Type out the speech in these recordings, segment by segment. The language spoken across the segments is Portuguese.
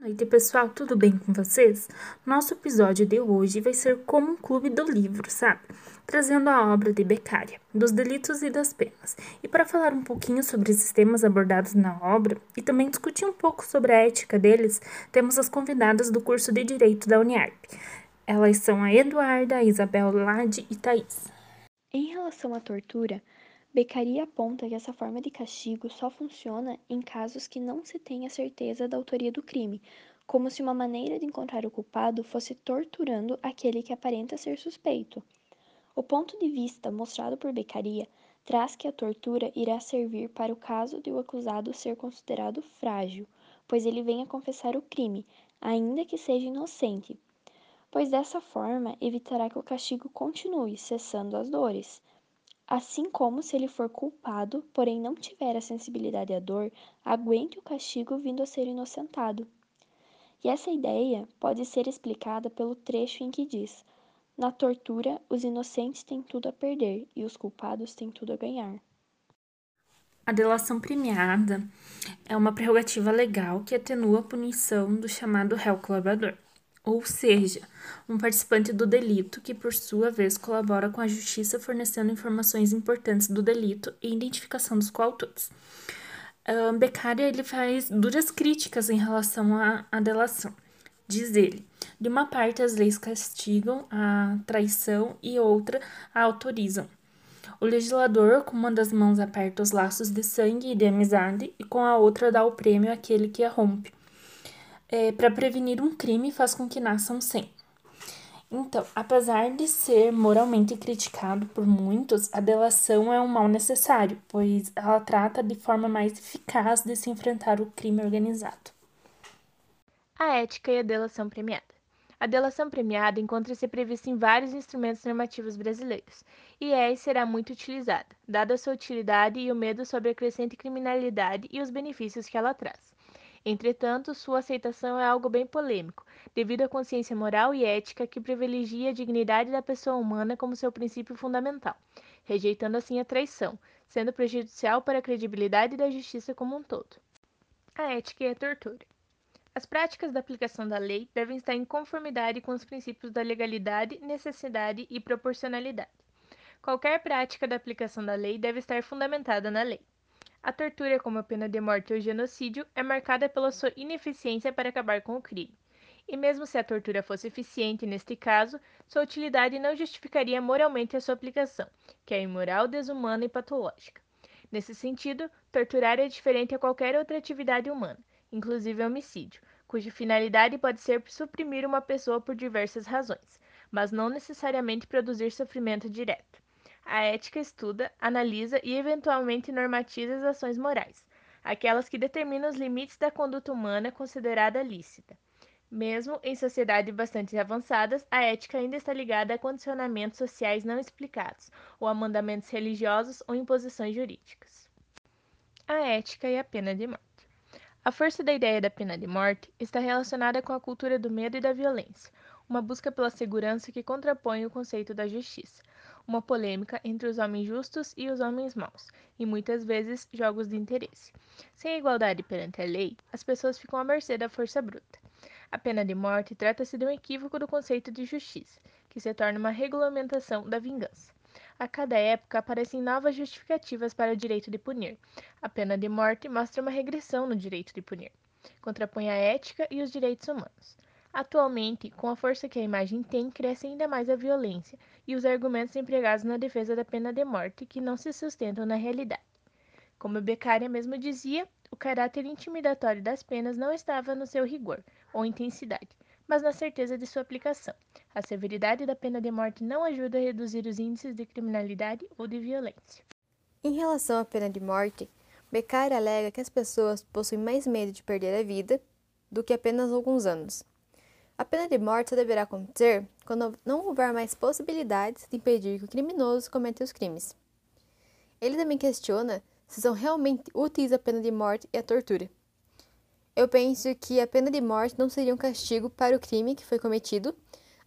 Boa noite, pessoal, tudo bem com vocês? Nosso episódio de hoje vai ser como um clube do livro, sabe? Trazendo a obra de Beccaria, dos delitos e das penas. E para falar um pouquinho sobre esses temas abordados na obra e também discutir um pouco sobre a ética deles, temos as convidadas do curso de Direito da Uniarp. Elas são a Eduarda, a Isabel Lade e Thaís. Em relação à tortura, Beccaria aponta que essa forma de castigo só funciona em casos que não se tenha certeza da autoria do crime, como se uma maneira de encontrar o culpado fosse torturando aquele que aparenta ser suspeito. O ponto de vista mostrado por Beccaria traz que a tortura irá servir para o caso de o acusado ser considerado frágil, pois ele venha confessar o crime, ainda que seja inocente, pois dessa forma evitará que o castigo continue, cessando as dores. Assim como se ele for culpado, porém não tiver a sensibilidade à dor, aguente o castigo vindo a ser inocentado. E essa ideia pode ser explicada pelo trecho em que diz: Na tortura, os inocentes têm tudo a perder e os culpados têm tudo a ganhar. A delação premiada é uma prerrogativa legal que atenua a punição do chamado réu colaborador ou seja, um participante do delito que, por sua vez, colabora com a justiça fornecendo informações importantes do delito e identificação dos coautores. Uh, Beccaria ele faz duras críticas em relação à, à delação. Diz ele: de uma parte, as leis castigam a traição e outra a autorizam. O legislador, com uma das mãos, aperta os laços de sangue e de amizade, e com a outra dá o prêmio àquele que a rompe é, para prevenir um crime faz com que nasçam sem. Então, apesar de ser moralmente criticado por muitos, a delação é um mal necessário, pois ela trata de forma mais eficaz de se enfrentar o crime organizado. A ética e a delação premiada. A delação premiada encontra-se prevista em vários instrumentos normativos brasileiros, e é e será muito utilizada, dada a sua utilidade e o medo sobre a crescente criminalidade e os benefícios que ela traz. Entretanto, sua aceitação é algo bem polêmico, devido à consciência moral e ética que privilegia a dignidade da pessoa humana como seu princípio fundamental, rejeitando assim a traição, sendo prejudicial para a credibilidade da justiça como um todo. A ética e a tortura. As práticas da aplicação da lei devem estar em conformidade com os princípios da legalidade, necessidade e proporcionalidade. Qualquer prática da aplicação da lei deve estar fundamentada na lei. A tortura, como a pena de morte ou genocídio, é marcada pela sua ineficiência para acabar com o crime. E mesmo se a tortura fosse eficiente neste caso, sua utilidade não justificaria moralmente a sua aplicação, que é imoral, desumana e patológica. Nesse sentido, torturar é diferente a qualquer outra atividade humana, inclusive homicídio, cuja finalidade pode ser suprimir uma pessoa por diversas razões, mas não necessariamente produzir sofrimento direto. A ética estuda, analisa e eventualmente normatiza as ações morais, aquelas que determinam os limites da conduta humana considerada lícita. Mesmo em sociedades bastante avançadas, a ética ainda está ligada a condicionamentos sociais não explicados, ou a mandamentos religiosos ou imposições jurídicas. A ética e a pena de morte. A força da ideia da pena de morte está relacionada com a cultura do medo e da violência, uma busca pela segurança que contrapõe o conceito da justiça, uma polêmica entre os homens justos e os homens maus, e muitas vezes jogos de interesse. Sem igualdade perante a lei, as pessoas ficam à mercê da força bruta. A pena de morte trata-se de um equívoco do conceito de justiça, que se torna uma regulamentação da vingança. A cada época aparecem novas justificativas para o direito de punir. A pena de morte mostra uma regressão no direito de punir. Contrapõe a ética e os direitos humanos. Atualmente, com a força que a imagem tem, cresce ainda mais a violência e os argumentos empregados na defesa da pena de morte que não se sustentam na realidade. Como Beccaria mesmo dizia, o caráter intimidatório das penas não estava no seu rigor ou intensidade, mas na certeza de sua aplicação. A severidade da pena de morte não ajuda a reduzir os índices de criminalidade ou de violência. Em relação à pena de morte, Beccaria alega que as pessoas possuem mais medo de perder a vida do que apenas alguns anos. A pena de morte só deverá acontecer quando não houver mais possibilidades de impedir que o criminoso cometa os crimes. Ele também questiona se são realmente úteis a pena de morte e a tortura. Eu penso que a pena de morte não seria um castigo para o crime que foi cometido,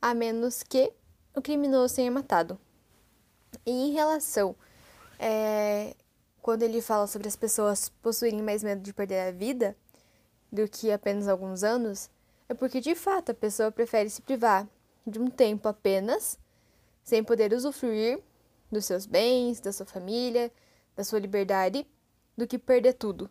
a menos que o criminoso tenha matado. E em relação é, quando ele fala sobre as pessoas possuírem mais medo de perder a vida, do que apenas alguns anos, é porque de fato a pessoa prefere se privar de um tempo apenas, sem poder usufruir dos seus bens, da sua família, da sua liberdade, do que perder tudo